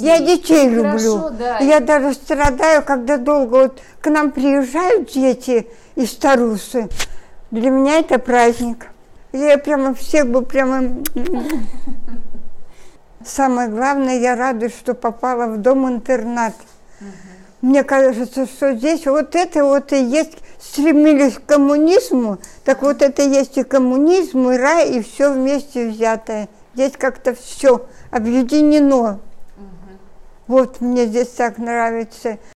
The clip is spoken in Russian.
детей. Я детей Хорошо, люблю. да. Я даже страдаю, когда долго вот к нам приезжают дети и старусы. Для меня это праздник. Я прямо всех бы прямо... Самое главное, я рада, что попала в дом-интернат. Мне кажется, что здесь вот это вот и есть, стремились к коммунизму, так вот это есть и коммунизм, и рай, и все вместе взятое. Здесь как-то все объединено. Вот мне здесь так нравится.